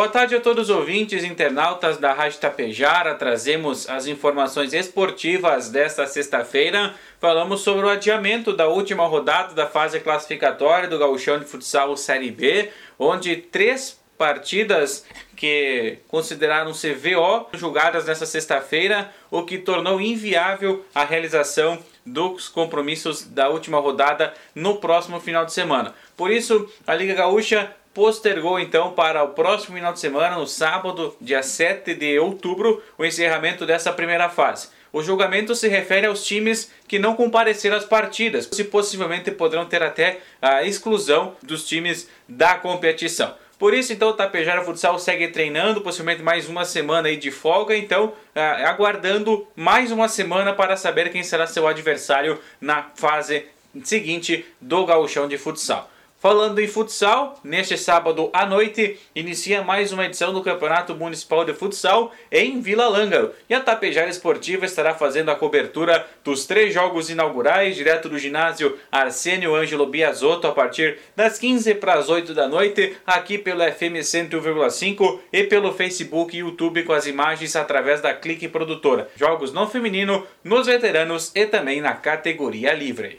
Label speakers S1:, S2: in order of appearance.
S1: Boa tarde a todos os ouvintes internautas da Rádio Tapejara. Trazemos as informações esportivas desta sexta-feira. Falamos sobre o adiamento da última rodada da fase classificatória do Gauchão de Futsal Série B, onde três partidas que consideraram ser VO julgadas nesta sexta-feira, o que tornou inviável a realização dos compromissos da última rodada no próximo final de semana. Por isso, a Liga Gaúcha postergou então para o próximo final de semana, no sábado, dia 7 de outubro, o encerramento dessa primeira fase. O julgamento se refere aos times que não compareceram às partidas, se possivelmente poderão ter até a exclusão dos times da competição. Por isso, então, o Tapejara Futsal segue treinando, possivelmente mais uma semana aí de folga, então, aguardando mais uma semana para saber quem será seu adversário na fase seguinte do gauchão de futsal. Falando em futsal, neste sábado à noite inicia mais uma edição do Campeonato Municipal de Futsal em Vila Lângaro. E a Tapejara Esportiva estará fazendo a cobertura dos três jogos inaugurais, direto do ginásio Arsênio Ângelo Biasotto, a partir das 15 para as 8 da noite, aqui pelo FM 101,5 e pelo Facebook e YouTube com as imagens através da Clique Produtora. Jogos no feminino, nos veteranos e também na categoria livre.